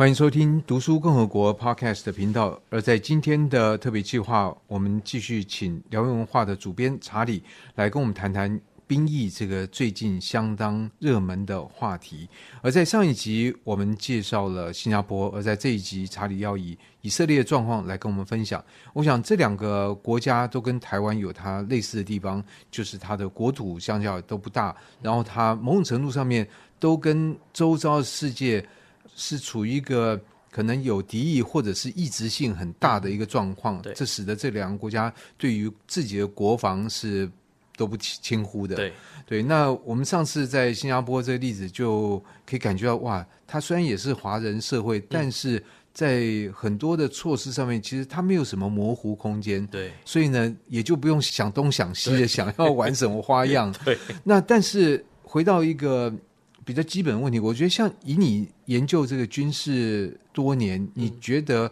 欢迎收听读书共和国 Podcast 的频道。而在今天的特别计划，我们继续请辽源文化的主编查理来跟我们谈谈兵役这个最近相当热门的话题。而在上一集，我们介绍了新加坡，而在这一集，查理要以以色列的状况来跟我们分享。我想这两个国家都跟台湾有它类似的地方，就是它的国土相较都不大，然后它某种程度上面都跟周遭世界。是处于一个可能有敌意或者是异质性很大的一个状况，这使得这两个国家对于自己的国防是都不轻忽的。对对，那我们上次在新加坡这个例子就可以感觉到，哇，它虽然也是华人社会，但是在很多的措施上面，其实它没有什么模糊空间。对，所以呢，也就不用想东想西的，想要玩什么花样。对，那但是回到一个。比较基本的问题，我觉得像以你研究这个军事多年，嗯、你觉得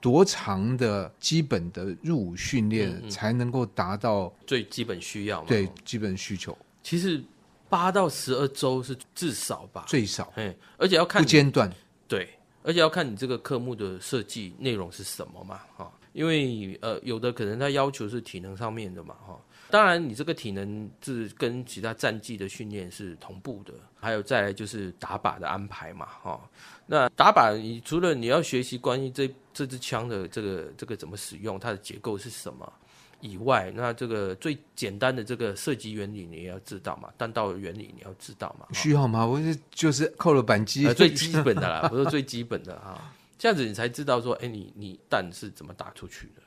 多长的基本的入伍训练才能够达到最基本需要？对，基本需求。其实八到十二周是至少吧，最少。嗯，而且要看不间断。对，而且要看你这个科目的设计内容是什么嘛？哈，因为呃，有的可能他要求是体能上面的嘛，哈。当然，你这个体能是跟其他战绩的训练是同步的，还有再来就是打靶的安排嘛，哈。那打靶，你除了你要学习关于这这支枪的这个这个怎么使用，它的结构是什么以外，那这个最简单的这个射击原理你也要知道嘛，弹道原理你要知道嘛。需要吗？我是就是扣了扳机，呃，最基本的啦，不是最基本的哈。这样子你才知道说，哎，你你弹是怎么打出去的。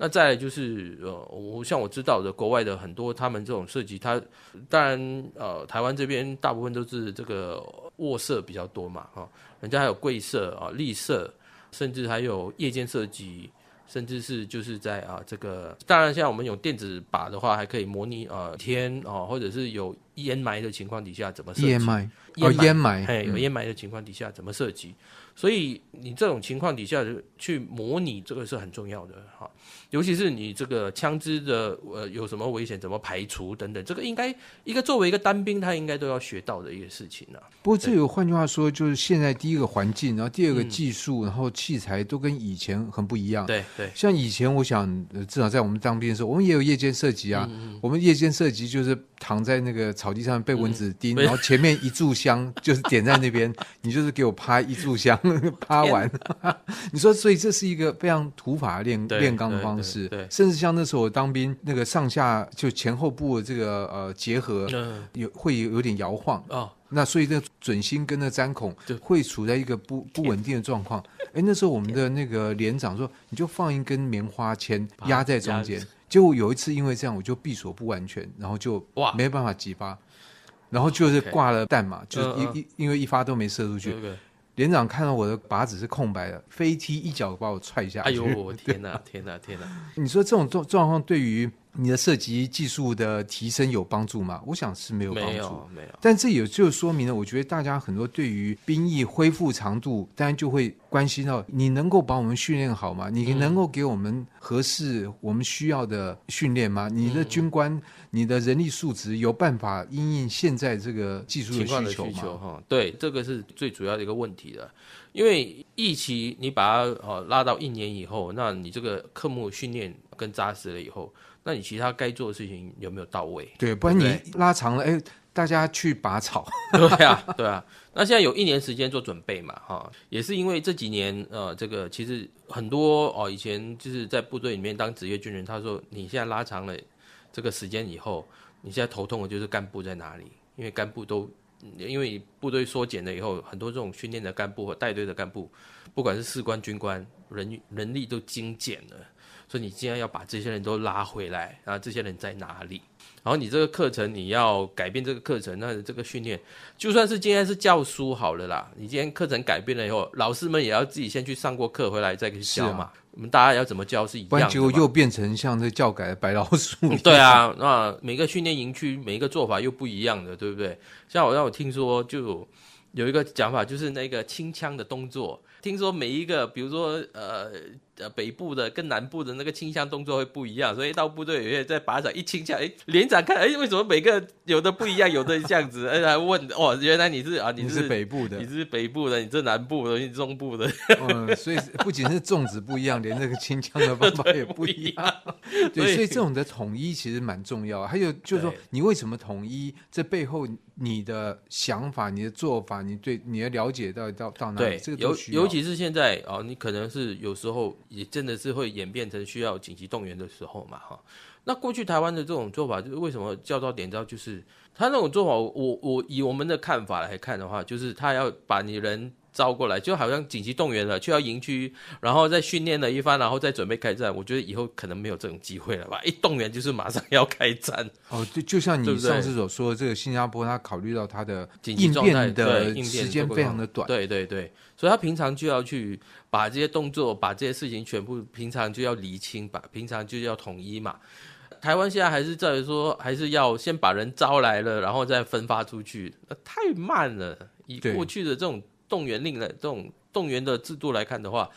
那再来就是呃，我像我知道的国外的很多他们这种设计，它当然呃，台湾这边大部分都是这个卧色比较多嘛，哈，人家还有柜色啊、立色，甚至还有夜间设计，甚至是就是在啊这个，当然像我们有电子靶的话，还可以模拟呃天啊，或者是有烟霾的情况底下怎么设计？烟霾哦，烟霾，嘿，有烟霾的情况底下怎么射击？所以你这种情况底下去模拟这个是很重要的哈，尤其是你这个枪支的呃有什么危险，怎么排除等等，这个应该一个作为一个单兵，他应该都要学到的一个事情呢、啊。不过这有换句话说，就是现在第一个环境，然后第二个技术，嗯、然后器材都跟以前很不一样。对对，像以前我想至少在我们当兵的时候，我们也有夜间射击啊。嗯、我们夜间射击就是躺在那个草地上被蚊子叮，嗯、然后前面一炷香 就是点在那边，你就是给我趴一炷香。趴完，你说，所以这是一个非常土法炼炼钢的方式，对，甚至像那时候我当兵，那个上下就前后部的这个呃结合有会有有点摇晃哦，那所以那准心跟那粘孔会处在一个不不稳定的状况。哎，那时候我们的那个连长说，你就放一根棉花签压在中间，结果有一次因为这样，我就闭锁不完全，然后就哇。没办法击发，然后就是挂了弹嘛，就是一一因为一发都没射出去。连长看到我的靶子是空白的，飞踢一脚把我踹下去。哎呦，我 天哪，天哪，天哪！你说这种状状况对于你的射击技术的提升有帮助吗？我想是没有帮助，没有。没有，但这也就说明了，我觉得大家很多对于兵役恢复长度，当然就会关心到你能够把我们训练好吗？你能够给我们合适我们需要的训练吗？你的军官、嗯、你的人力素质有办法因应现在这个技术的需求吗？哈，对，这个是最主要的一个问题的。因为一期你把它哦拉到一年以后，那你这个科目训练更扎实了以后。那你其他该做的事情有没有到位？对，不然你拉长了，哎，大家去拔草。对啊，对啊。那现在有一年时间做准备嘛，哈，也是因为这几年，呃，这个其实很多哦，以前就是在部队里面当职业军人，他说你现在拉长了这个时间以后，你现在头痛的就是干部在哪里？因为干部都因为部队缩减了以后，很多这种训练的干部和带队的干部，不管是士官、军官，人人力都精简了。所以你既然要把这些人都拉回来，然后这些人在哪里？然后你这个课程你要改变这个课程，那这个训练，就算是今天是教书好了啦，你今天课程改变了以后，老师们也要自己先去上过课，回来再去教嘛。我们大家要怎么教是一样的。结果又变成像这教改的白老鼠。对啊，那每个训练营区每一个做法又不一样的，对不对？像我让我听说就有一个讲法，就是那个清枪的动作。听说每一个，比如说呃。呃北部的跟南部的那个清枪动作会不一样，所以到部队里面在靶场一清枪，哎，连长看，哎，为什么每个有的不一样，有的这样子，哎，还问，哦，原来你是啊，你是北部的，你是北部的，你是南部的，你是中部的，嗯，所以不仅是种植不一样，连那个清枪的方法也不一样，对，所以这种的统一其实蛮重要。还有就是说，你为什么统一？这背后你的想法、你的做法、你对你的了解到到到哪里？对，这个尤尤其是现在哦，你可能是有时候也真的是会演变成需要紧急动员的时候嘛，哈。那过去台湾的这种做法，就是为什么叫到点招？就是他那种做法，我我以我们的看法来看的话，就是他要把你人。招过来就好像紧急动员了，去到营区，然后再训练了一番，然后再准备开战。我觉得以后可能没有这种机会了吧？一动员就是马上要开战。哦，就就像你上次所说的，这个新加坡，他考虑到他的应变的时间非常的短，对对对，所以他平常就要去把这些动作、把这些事情全部平常就要厘清，把平常就要统一嘛。台湾现在还是在于说，还是要先把人招来了，然后再分发出去，太慢了。以过去的这种。动员令的这种动员的制度来看的话，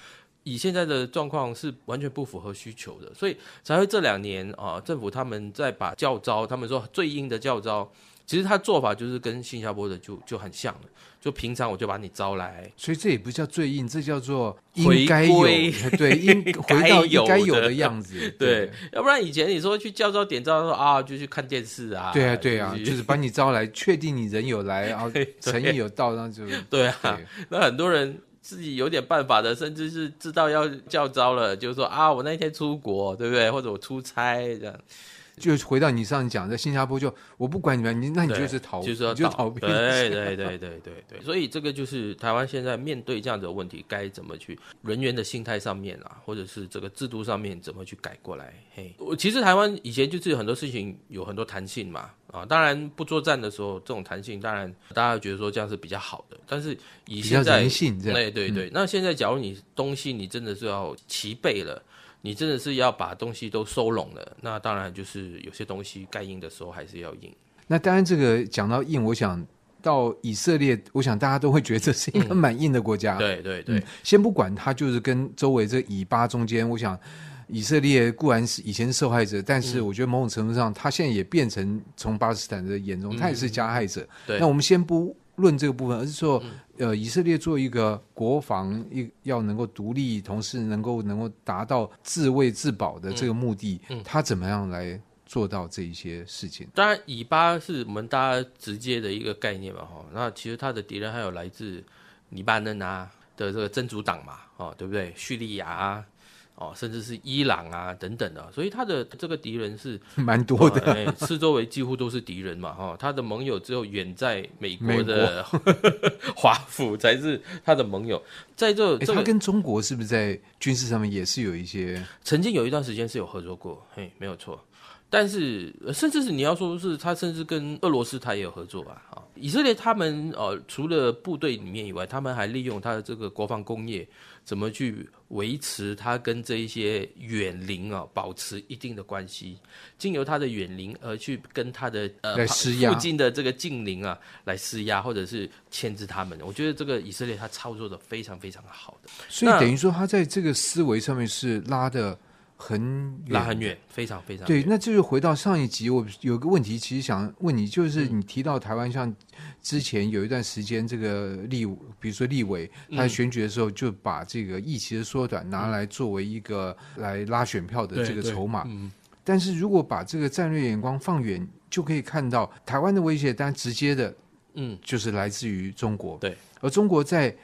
以现在的状况是完全不符合需求的，所以才会这两年啊，政府他们在把教招，他们说最硬的教招，其实他做法就是跟新加坡的就就很像了，就平常我就把你招来，所以这也不叫最硬，这叫做应该有，对，应回到应该有的样子，对，对，要不然以前你说去教招点招说啊，就去看电视啊，对啊对啊，就是把你招来，确定你人有来，然后诚意有到，那就对啊对，那很多人。自己有点办法的，甚至是知道要教招了，就是说啊，我那天出国，对不对？或者我出差这样。就回到你上次讲，在新加坡就我不管你们，你那你就是逃，就是要就逃避。对对对对对对，所以这个就是台湾现在面对这样的问题，该怎么去人员的心态上面啊，或者是这个制度上面怎么去改过来？嘿，我其实台湾以前就是很多事情有很多弹性嘛，啊，当然不作战的时候，这种弹性当然大家觉得说这样是比较好的，但是以现在，对对对，那现在假如你东西你真的是要齐备了。你真的是要把东西都收拢了，那当然就是有些东西该硬的时候还是要硬。那当然，这个讲到硬，我想到以色列，我想大家都会觉得这是一个蛮硬的国家。嗯、对对对、嗯，先不管它，就是跟周围这以巴中间，我想以色列固然是以前受害者，但是我觉得某种程度上，他现在也变成从巴勒斯坦的眼中，他也是加害者。那我们先不。论这个部分，而是说，呃，以色列做一个国防，一要能够独立，同时能够能够达到自卫自保的这个目的，嗯，他怎么样来做到这一些事情？当然，以巴是我们大家直接的一个概念嘛，哈。那其实他的敌人还有来自黎巴嫩啊的这个真主党嘛，哦，对不对？叙利亚啊。哦，甚至是伊朗啊等等的，所以他的这个敌人是 蛮多的，呃哎、四周围几乎都是敌人嘛，哈、哦，他的盟友只有远在美国的 华府才是他的盟友，在这，这个、他跟中国是不是在军事上面也是有一些？曾经有一段时间是有合作过，嘿，没有错。但是，甚至是你要说是他，甚至跟俄罗斯他也有合作吧？啊，以色列他们呃，除了部队里面以外，他们还利用他的这个国防工业，怎么去维持他跟这一些远邻啊，保持一定的关系，经由他的远邻而去跟他的呃附近的这个近邻啊来施压，或者是牵制他们。我觉得这个以色列他操作的非常非常好的，所以等于说他在这个思维上面是拉的。很远，拉很远，非常非常。对，那就是回到上一集，我有个问题，其实想问你，就是你提到台湾，像之前有一段时间，这个立，比如说立委，他在选举的时候就把这个议期的缩短拿来作为一个来拉选票的这个筹码。嗯。但是如果把这个战略眼光放远，就可以看到台湾的威胁，当然直接的，嗯，就是来自于中国。对。而中国在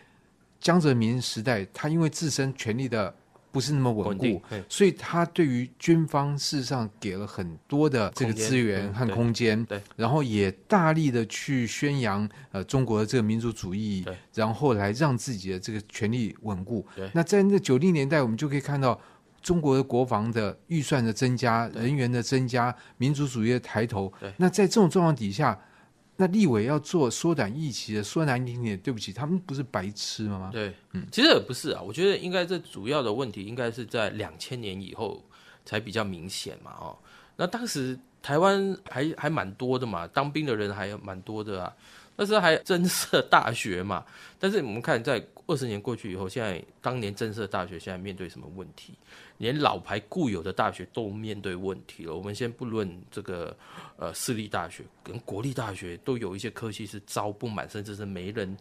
江泽民时代，他因为自身权力的。不是那么稳固，所以他对于军方事实上给了很多的这个资源和空间，对，然后也大力的去宣扬呃中国的这个民族主义，然后来让自己的这个权力稳固。那在那九零年代，我们就可以看到中国的国防的预算的增加，人员的增加，民族主义的抬头。那在这种状况底下。那立委要做缩短议期的，说难听点，对不起，他们不是白痴吗？对，嗯，其实也不是啊。我觉得应该这主要的问题应该是在两千年以后才比较明显嘛。哦，那当时台湾还还蛮多的嘛，当兵的人还蛮多的啊。那时候还增设大学嘛。但是我们看，在二十年过去以后，现在当年增设大学现在面对什么问题？连老牌固有的大学都面对问题了。我们先不论这个呃私立大学跟国立大学，都有一些科系是招不满，甚至是没人。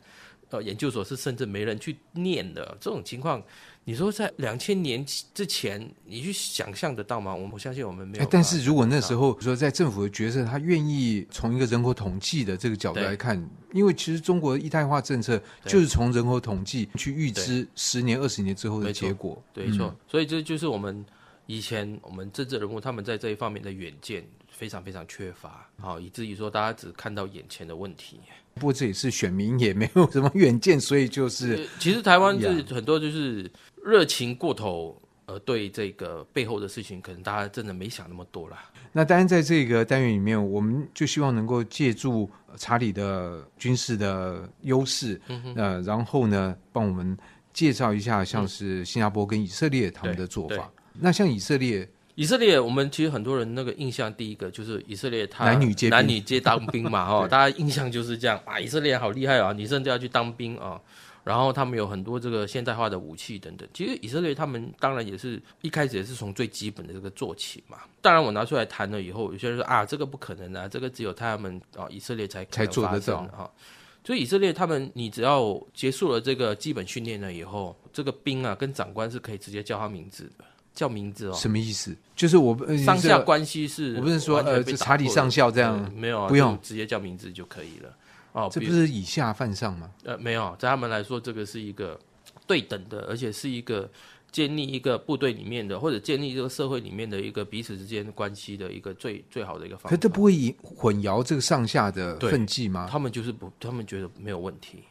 呃，研究所是甚至没人去念的这种情况，你说在两千年之前，你去想象得到吗？我我相信我们没有。但是如果那时候说在政府的角色，他愿意从一个人口统计的这个角度来看，因为其实中国的一胎化政策就是从人口统计去预知十年、二十年之后的结果。对，没错。所以这就是我们以前我们政治人物他们在这一方面的远见非常非常缺乏，好，以至于说大家只看到眼前的问题。不过这也是选民也没有什么远见，所以就是其实台湾是很多就是热情过头，呃，对这个背后的事情，可能大家真的没想那么多啦。那当然，在这个单元里面，我们就希望能够借助查理的军事的优势，嗯呃，然后呢，帮我们介绍一下像是新加坡跟以色列他们的做法。那像以色列。以色列，我们其实很多人那个印象，第一个就是以色列，他男女皆男女皆当兵嘛，哈，大家印象就是这样啊，以色列好厉害啊，女生都要去当兵啊，然后他们有很多这个现代化的武器等等。其实以色列他们当然也是一开始也是从最基本的这个做起嘛。当然我拿出来谈了以后，有些人说啊，这个不可能啊，这个只有他们啊以色列才才做得到哈。所以以色列他们，你只要结束了这个基本训练了以后，这个兵啊跟长官是可以直接叫他名字的。叫名字哦，什么意思？就是我上下关系是，我不是说呃，查理上校这样，没有，不用直接叫名字就可以了。哦，这不是以下犯上吗？呃，没有，在他们来说，这个是一个对等的，而且是一个建立一个部队里面的，或者建立这个社会里面的一个彼此之间关系的一个最最好的一个方法。可这不会混淆这个上下的分际吗？他们就是不，他们觉得没有问题。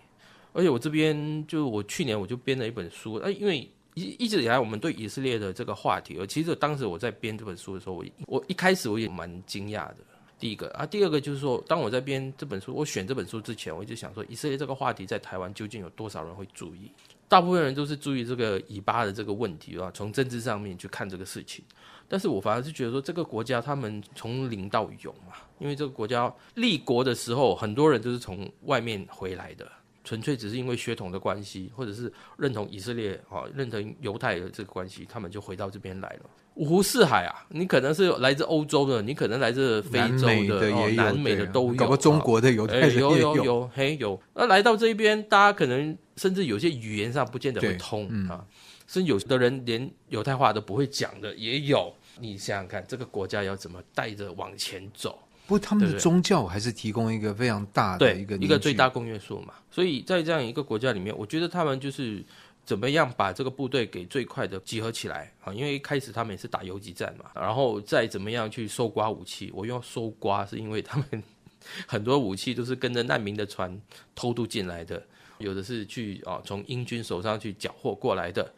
而且我这边就我去年我就编了一本书，哎，因为。一一直以来，我们对以色列的这个话题，而其实当时我在编这本书的时候，我我一开始我也蛮惊讶的。第一个啊，第二个就是说，当我在编这本书，我选这本书之前，我一直想说，以色列这个话题在台湾究竟有多少人会注意？大部分人都是注意这个以巴的这个问题啊，从政治上面去看这个事情。但是我反而是觉得说，这个国家他们从零到有嘛，因为这个国家立国的时候，很多人都是从外面回来的。纯粹只是因为血统的关系，或者是认同以色列啊，认同犹太的这个关系，他们就回到这边来了。五湖四海啊，你可能是来自欧洲的，你可能来自非洲的，南美的也有，哦、南美的都有，搞个中国的犹太人也有，有有有，嘿有。那来到这边，大家可能甚至有些语言上不见得会通、嗯、啊，甚至有的人连犹太话都不会讲的也有。你想想看，这个国家要怎么带着往前走？不过他们的宗教还是提供一个非常大的一个一个最大公约数嘛，所以在这样一个国家里面，我觉得他们就是怎么样把这个部队给最快的集合起来啊，因为一开始他们也是打游击战嘛，然后再怎么样去搜刮武器。我用搜刮是因为他们很多武器都是跟着难民的船偷渡进来的，有的是去啊从英军手上去缴获过来的，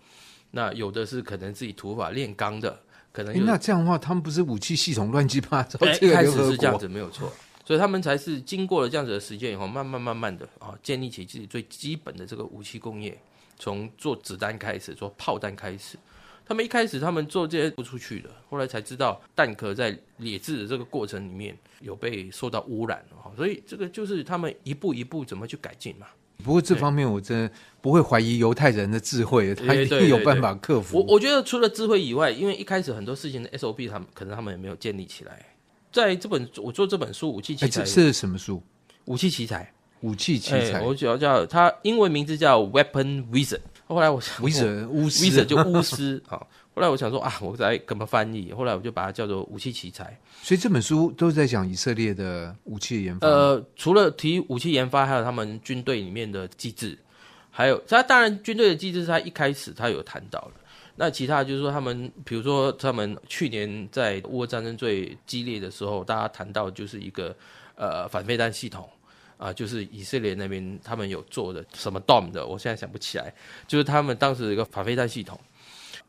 那有的是可能自己土法炼钢的。可能、欸、那这样的话，他们不是武器系统乱七八糟？一开始是这样子，没有错。所以他们才是经过了这样子的时间以后，慢慢慢慢的啊，建立起自己最基本的这个武器工业，从做子弹开始，做炮弹开始。他们一开始他们做这些不出去的，后来才知道弹壳在冶制的这个过程里面有被受到污染了。所以这个就是他们一步一步怎么去改进嘛。不过这方面我真的不会怀疑犹太人的智慧，他一定有办法克服。我我觉得除了智慧以外，因为一开始很多事情的 SOP，他们可能他们也没有建立起来。在这本我做这本书《武器奇才》是什么书？武器奇才，武器奇才。我主要叫它英文名字叫 Weapon Wizard。后来我想，Wizard 巫师就巫师啊。后来我想说啊，我在怎么翻译？后来我就把它叫做武器奇才。所以这本书都是在讲以色列的武器研发。呃，除了提武器研发，还有他们军队里面的机制，还有他当然军队的机制是他一开始他有谈到了。那其他就是说他们，比如说他们去年在乌俄战争最激烈的时候，大家谈到就是一个呃反飞弹系统啊、呃，就是以色列那边他们有做的什么 Dome 的，我现在想不起来，就是他们当时一个反飞弹系统。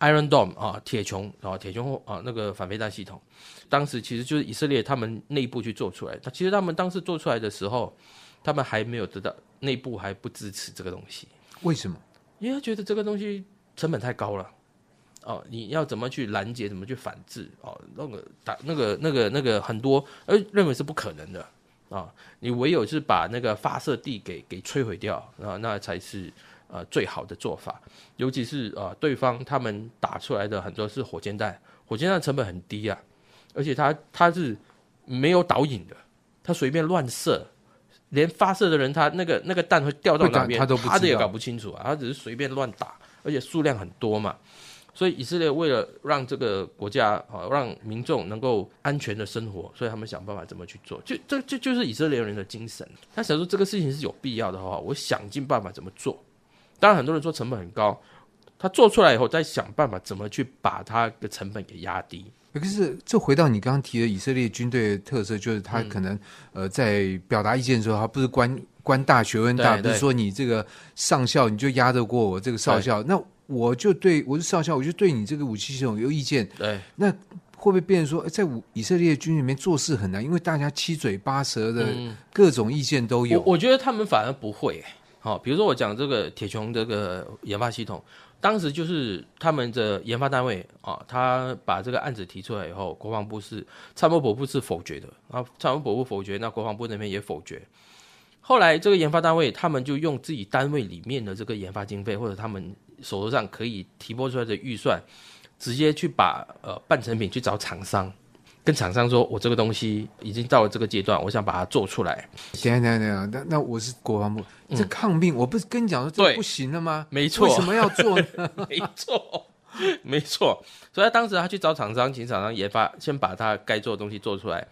Iron Dome 啊，铁穹啊，铁穹啊，那个反飞弹系统，当时其实就是以色列他们内部去做出来的。其实他们当时做出来的时候，他们还没有得到内部还不支持这个东西。为什么？因为他觉得这个东西成本太高了。哦，你要怎么去拦截，怎么去反制？哦，那个打那个那个那个很多，呃认为是不可能的。啊，你唯有是把那个发射地给给摧毁掉啊，那才是呃最好的做法。尤其是呃，对方他们打出来的很多是火箭弹，火箭弹成本很低啊，而且它它是没有导引的，它随便乱射，连发射的人他那个那个弹会掉到哪边，他都他也搞不清楚啊，他只是随便乱打，而且数量很多嘛。所以以色列为了让这个国家啊，让民众能够安全的生活，所以他们想办法怎么去做。就这这就是以色列人的精神。他想说这个事情是有必要的话，我想尽办法怎么做。当然很多人说成本很高，他做出来以后再想办法怎么去把他的成本给压低。可是这回到你刚刚提的以色列军队的特色，就是他可能、嗯、呃在表达意见的时候，他不是官官大学问大，不是说你这个上校你就压得过我这个少校那。我就对我是少校，我就对你这个武器系统有意见。对，那会不会变成说，在以色列军里面做事很难，因为大家七嘴八舌的各种意见都有。嗯、我，我觉得他们反而不会。哦，比如说我讲这个铁穹这个研发系统，当时就是他们的研发单位啊、哦，他把这个案子提出来以后，国防部是参谋本部是否决的，然后参谋本部否决，那国防部那边也否决。后来这个研发单位，他们就用自己单位里面的这个研发经费，或者他们。手头上可以提拨出来的预算，直接去把呃半成品去找厂商，跟厂商说，我这个东西已经到了这个阶段，我想把它做出来。等下等下等下，那那我是国防部，这抗病，我不是跟你讲说这不行了吗？没错，为什么要做呢？没错，没错。所以他当时他去找厂商，请厂商研发，先把他该做的东西做出来，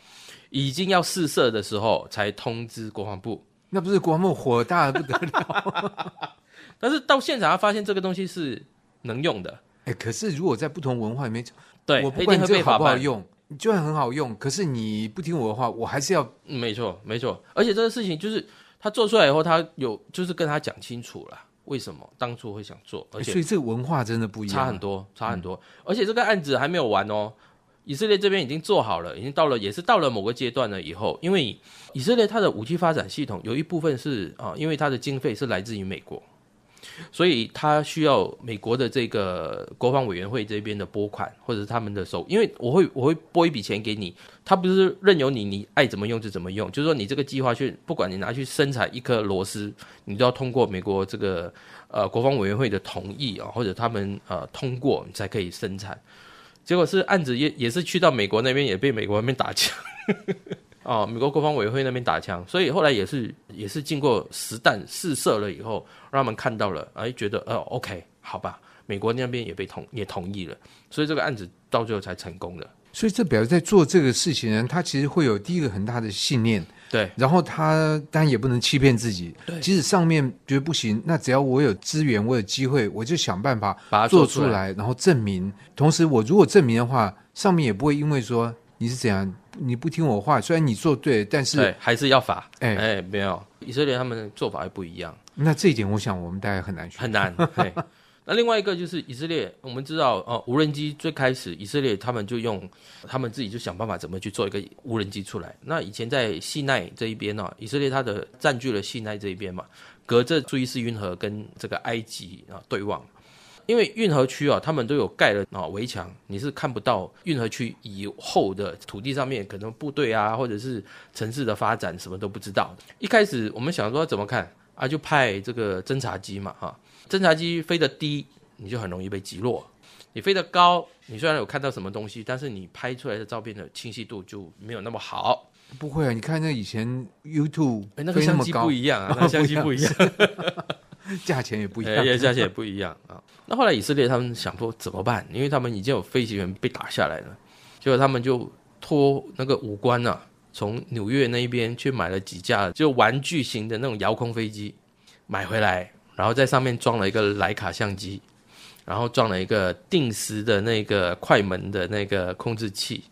已经要试射的时候，才通知国防部。那不是国防部火大的不得了？但是到现场，他发现这个东西是能用的。哎，可是如果在不同文化里面，对，我不管这个好不好用，就算很好用，可是你不听我的话，我还是要。嗯，没错，没错。而且这个事情就是他做出来以后，他有就是跟他讲清楚了，为什么当初会想做。而且，所以这个文化真的不一样，差很多，差很多。嗯。而且这个案子还没有完哦，以色列这边已经做好了，已经到了，也是到了某个阶段了以后，因为以色列它的武器发展系统有一部分是啊，因为它的经费是来自于美国。所以他需要美国的这个国防委员会这边的拨款，或者是他们的手，因为我会我会拨一笔钱给你，他不是任由你你爱怎么用就怎么用，就是说你这个计划去，不管你拿去生产一颗螺丝，你都要通过美国这个呃国防委员会的同意啊，或者他们呃通过你才可以生产。结果是案子也也是去到美国那边，也被美国那边打枪。哦，美国国防委员会那边打枪，所以后来也是也是经过实弹试射了以后，让他们看到了，哎，觉得呃，OK，好吧，美国那边也被同也同意了，所以这个案子到最后才成功的。所以这表示在做这个事情呢，他其实会有第一个很大的信念，对，然后他当然也不能欺骗自己，对，即使上面觉得不行，那只要我有资源，我有机会，我就想办法把它做出来，然后证明。同时，我如果证明的话，上面也不会因为说你是怎样。你不听我话，虽然你做对，但是还是要罚。哎哎，没有，以色列他们的做法还不一样。那这一点，我想我们大概很难学。很难。那另外一个就是以色列，我们知道哦，无人机最开始以色列他们就用他们自己就想办法怎么去做一个无人机出来。那以前在西奈这一边呢，以色列它的占据了西奈这一边嘛，隔着苏伊士运河跟这个埃及啊对望。因为运河区啊，他们都有盖了啊围墙，你是看不到运河区以后的土地上面可能部队啊，或者是城市的发展什么都不知道。一开始我们想说怎么看啊，就派这个侦察机嘛，哈，侦察机飞得低，你就很容易被击落；你飞得高，你虽然有看到什么东西，但是你拍出来的照片的清晰度就没有那么好。不会啊，你看那以前 YouTube，哎，那个相机不一样啊，那个相机不一样。价钱也不一样，也价钱也不一样啊。那后来以色列他们想说怎么办？因为他们已经有飞行员被打下来了，结果他们就托那个武官啊，从纽约那边去买了几架就玩具型的那种遥控飞机，买回来，然后在上面装了一个徕卡相机，然后装了一个定时的那个快门的那个控制器，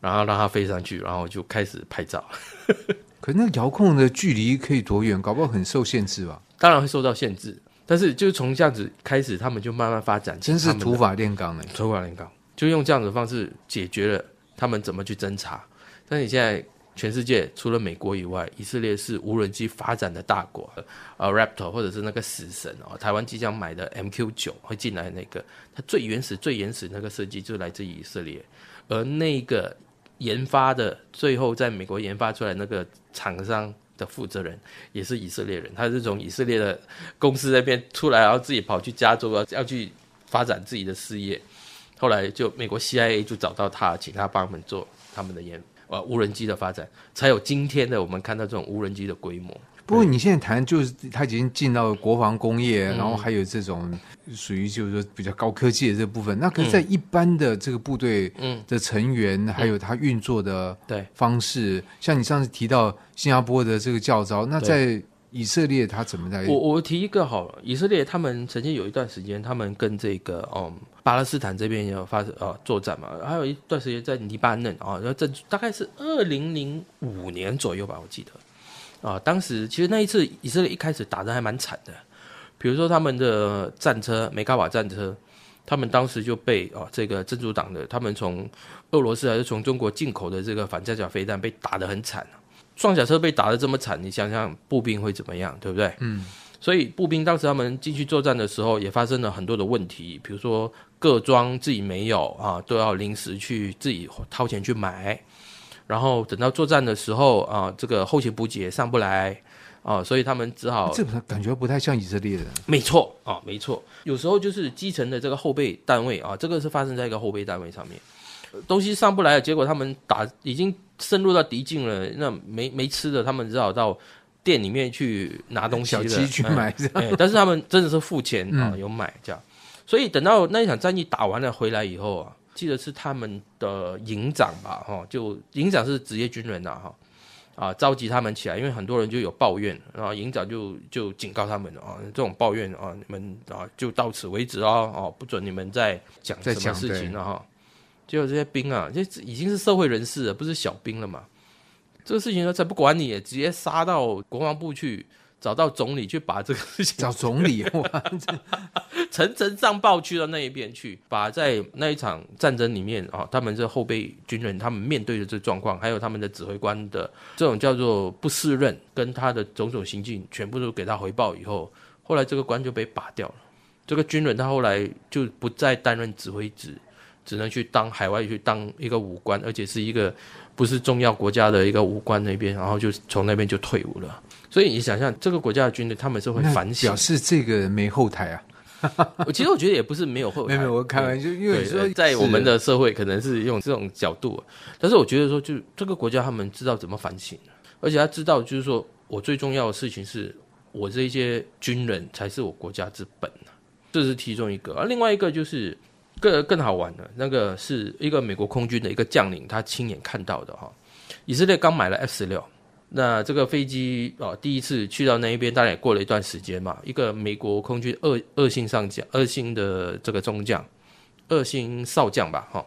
然后让它飞上去，然后就开始拍照。可是那遥控的距离可以多远？搞不好很受限制吧？当然会受到限制，但是就是从这样子开始，他们就慢慢发展。真是土法炼钢哎！土法炼钢，就用这样子的方式解决了他们怎么去侦查。但是你现在全世界除了美国以外，以色列是无人机发展的大国。呃，Raptor 或者是那个死神哦，台湾即将买的 MQ 九会进来那个，它最原始、最原始那个设计就来自于以色列，而那个研发的，最后在美国研发出来那个厂商的负责人也是以色列人，他是从以色列的公司那边出来，然后自己跑去加州要要去发展自己的事业。后来就美国 CIA 就找到他，请他帮我们做他们的研呃无人机的发展，才有今天的我们看到这种无人机的规模。不过你现在谈就是他已经进到国防工业，嗯、然后还有这种属于就是说比较高科技的这部分。那可是，在一般的这个部队的成员，嗯、还有他运作的对方式，嗯、像你上次提到新加坡的这个教招，那在以色列他怎么在？我我提一个好了，以色列他们曾经有一段时间，他们跟这个嗯巴勒斯坦这边也有发生呃作战嘛，还有一段时间在黎巴嫩啊，然后这大概是二零零五年左右吧，我记得。啊，当时其实那一次以色列一开始打的还蛮惨的，比如说他们的战车梅卡瓦战车，他们当时就被啊这个真主党的他们从俄罗斯还是从中国进口的这个反装甲飞弹被打得很惨，装甲车被打得这么惨，你想想步兵会怎么样，对不对？嗯，所以步兵当时他们进去作战的时候也发生了很多的问题，比如说各装自己没有啊，都要临时去自己掏钱去买。然后等到作战的时候啊，这个后勤补给也上不来啊，所以他们只好这感觉不太像以色列人。没错啊，没错，有时候就是基层的这个后备单位啊，这个是发生在一个后备单位上面，东西上不来，结果他们打已经深入到敌境了，那没没吃的，他们只好到店里面去拿东西小鸡去买，嗯，但是他们真的是付钱啊，有买这样，所以等到那一场战役打完了回来以后啊。记得是他们的营长吧，哈，就营长是职业军人呐，哈，啊，召集他们起来，因为很多人就有抱怨，然后营长就就警告他们啊，这种抱怨啊，你们啊就到此为止哦，哦，不准你们再讲什么事情了哈。结果这些兵啊，这已经是社会人士了，不是小兵了嘛，这个事情呢，才不管你，直接杀到国防部去。找到总理去把这个事情，找总理哇，层层上报去到那一边去，把在那一场战争里面啊，他们这后备军人他们面对的这状况，还有他们的指挥官的这种叫做不适任，跟他的种种行径，全部都给他回报以后，后来这个官就被拔掉了。这个军人他后来就不再担任指挥职，只能去当海外去当一个武官，而且是一个不是重要国家的一个武官那边，然后就从那边就退伍了。所以你想象这个国家的军队，他们是会反省，表示这个人没后台啊。我其实我觉得也不是没有后台，没有，我开玩笑，因为说在我们的社会可能是用这种角度，但是我觉得说，就这个国家他们知道怎么反省，而且他知道就是说我最重要的事情是我这些军人才是我国家之本，这是其中一个。而另外一个就是更更好玩的，那个是一个美国空军的一个将领，他亲眼看到的哈。以色列刚买了 F 十六。那这个飞机啊，第一次去到那一边，当然也过了一段时间嘛。一个美国空军二二星上将，二星的这个中将，二星少将吧，哈，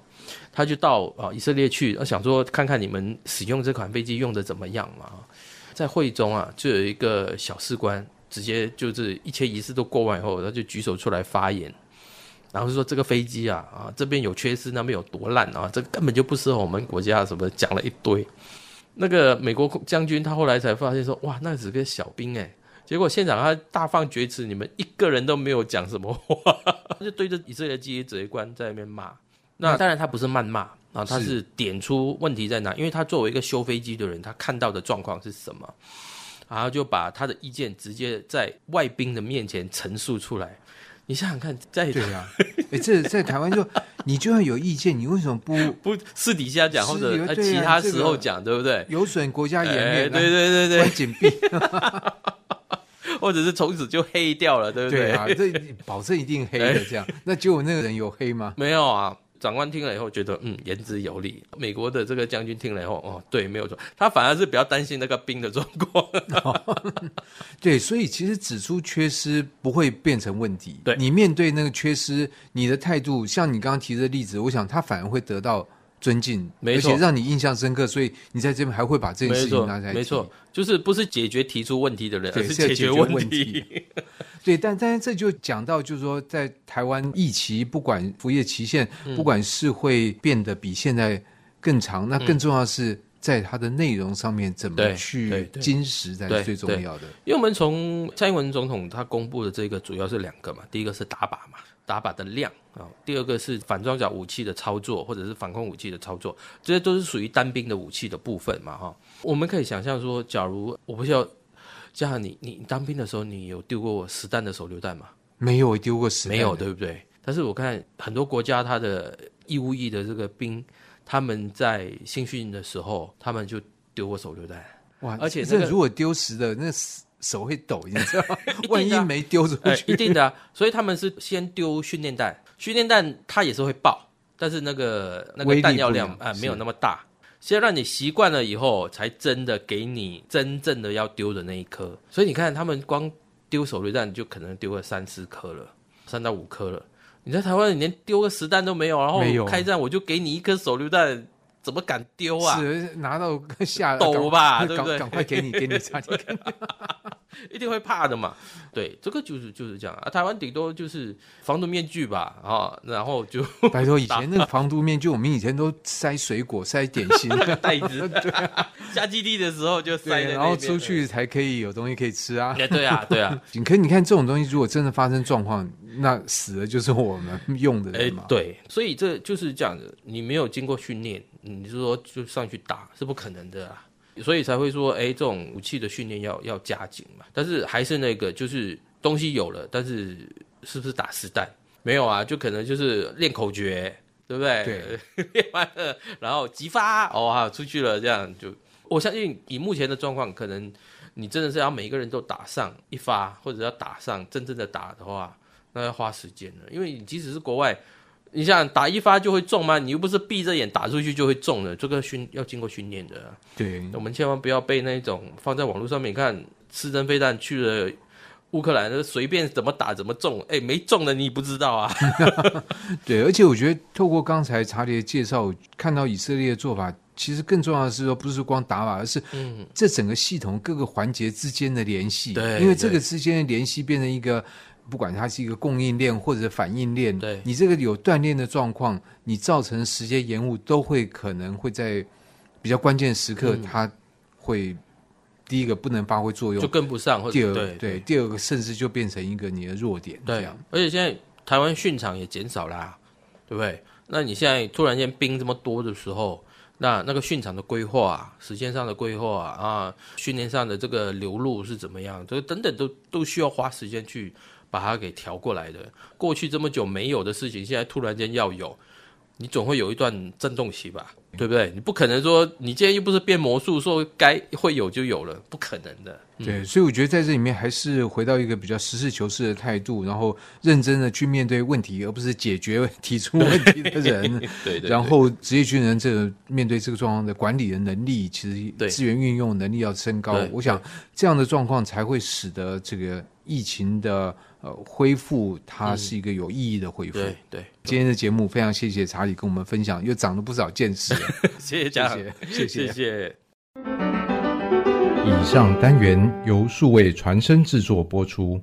他就到啊以色列去，想说看看你们使用这款飞机用的怎么样嘛。在会中啊，就有一个小士官，直接就是一切仪式都过完以后，他就举手出来发言，然后就说这个飞机啊啊这边有缺失，那边有多烂啊，这根本就不适合我们国家，什么讲了一堆。那个美国将军他后来才发现说，哇，那只是个小兵哎，结果现场他大放厥词，你们一个人都没有讲什么话，他就对着以色列机指挥官在那边骂。那当然他不是谩骂啊，他是点出问题在哪，因为他作为一个修飞机的人，他看到的状况是什么，然后就把他的意见直接在外宾的面前陈述出来。你想想看，在对呀、啊，哎，这在台湾就你就算有意见，你为什么不 不私底下讲，或者其他时候讲，对不对？有损国家颜面，对、对对对对，紧闭，或者是从此就黑掉了，对不对？对啊，这保证一定黑的，这样。哎、那结果那个人有黑吗？没有啊。长官听了以后觉得，嗯，言之有理。美国的这个将军听了以后，哦，对，没有错，他反而是比较担心那个兵的状况。哦。对，所以其实指出缺失不会变成问题。对，你面对那个缺失，你的态度，像你刚刚提的例子，我想他反而会得到尊敬，没错，而且让你印象深刻。所以你在这边还会把这件事情拿出来。没错，就是不是解决提出问题的人，而是解决问题。对，但但是这就讲到，就是说，在台湾疫期不管服役期限，不管是会变得比现在更长，嗯、那更重要的是在它的内容上面怎么去金石才是最重要的。因为我们从蔡英文总统他公布的这个主要是两个嘛，第一个是打靶嘛，打靶的量啊，第二个是反装甲武器的操作或者是反空武器的操作，这些都是属于单兵的武器的部分嘛哈。我们可以想象说，假如我不需要，像你你当兵的时候，你有丢过实弹的手榴弹吗？没有丢过实弹，没有对不对？但是我看很多国家，它的义务役的这个兵，他们在新训的时候，他们就丢过手榴弹。哇！而且这如果丢实的，那手会抖，你知道吗？万一没丢出去，欸，一定的啊。所以他们是先丢训练弹，训练弹它也是会爆，但是那个那个弹药量啊，呃，没有那么大。先让你习惯了以后，才真的给你真正的要丢的那一颗。所以你看，他们光丢手榴弹就可能丢了三四颗了，三到五颗了。你在台湾，你连丢个实弹都没有，然后开战我就给你一颗手榴弹，怎么敢丢啊？是拿到下抖吧，对不对？赶快给你，给你差点。一定会怕的嘛，对，这个就是就是这样啊。台湾顶多就是防毒面具吧，啊，然后就拜托以前那个防毒面具，我们以前都塞水果、塞点心袋子，对啊，下基地的时候就塞，然后出去才可以有东西可以吃啊。对啊，对啊。可你看这种东西，如果真的发生状况，那死的就是我们 用的人嘛。对，所以这就是这样的，你没有经过训练，你是说就上去打是不可能的啊。所以才会说，哎，这种武器的训练要要加紧嘛。但是还是那个，就是东西有了，但是是不是打实弹？没有啊，就可能就是练口诀，对不对？对，练完了，然后急发，哦，哈，出去了，这样就。我相信以目前的状况，可能你真的是要每个人都打上一发，或者要打上真正的打的话，那要花时间了。因为你即使是国外。你想打一发就会中吗？你又不是闭着眼打出去就会中的，这个训要经过训练的。对，我们千万不要被那种放在网络上面看，刺针飞弹去了乌克兰，随便怎么打怎么中，哎，没中的你不知道啊。对，而且我觉得透过刚才查理的介绍，看到以色列的做法，其实更重要的是说，不是光打靶，而是这整个系统各个环节之间的联系。对，因为这个之间的联系变成一个。不管它是一个供应链或者反应链，对，你这个有断裂的状况，你造成时间延误，都会可能会在比较关键时刻，它会、嗯、第一个不能发挥作用，就跟不上，或者第二对，对，第二个甚至就变成一个你的弱点，对。而且现在台湾训场也减少啦、啊，对不对？那你现在突然间兵这么多的时候，那那个训场的规划、时间上的规划啊，训练上的这个流露是怎么样？这个等等都都需要花时间去。把它给调过来的，过去这么久没有的事情，现在突然间要有，你总会有一段震动期吧，对不对？你不可能说你今天又不是变魔术，说该会有就有了，不可能的。对，所以我觉得在这里面还是回到一个比较实事求是的态度，然后认真的去面对问题，而不是解决提出问题的人。对，对，对。然后职业军人这个面对这个状况的管理的能力，其实资源运用能力要升高。我想这样的状况才会使得这个疫情的。呃，恢复它是一个有意义的恢复。对对，今天的节目非常谢谢查理跟我们分享，又长了不少见识。谢谢嘉，谢谢谢谢。以上单元由数位传声制作播出。